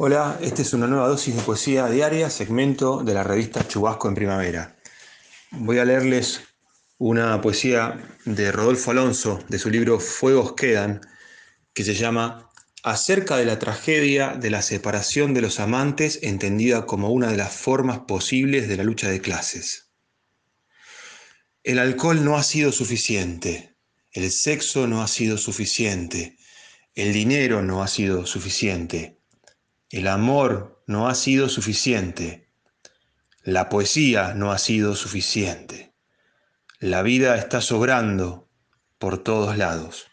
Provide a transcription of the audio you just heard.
Hola, esta es una nueva dosis de poesía diaria, segmento de la revista Chubasco en Primavera. Voy a leerles una poesía de Rodolfo Alonso, de su libro Fuegos Quedan, que se llama Acerca de la tragedia de la separación de los amantes, entendida como una de las formas posibles de la lucha de clases. El alcohol no ha sido suficiente, el sexo no ha sido suficiente, el dinero no ha sido suficiente el amor no ha sido suficiente. La poesía no ha sido suficiente. La vida está sobrando por todos lados.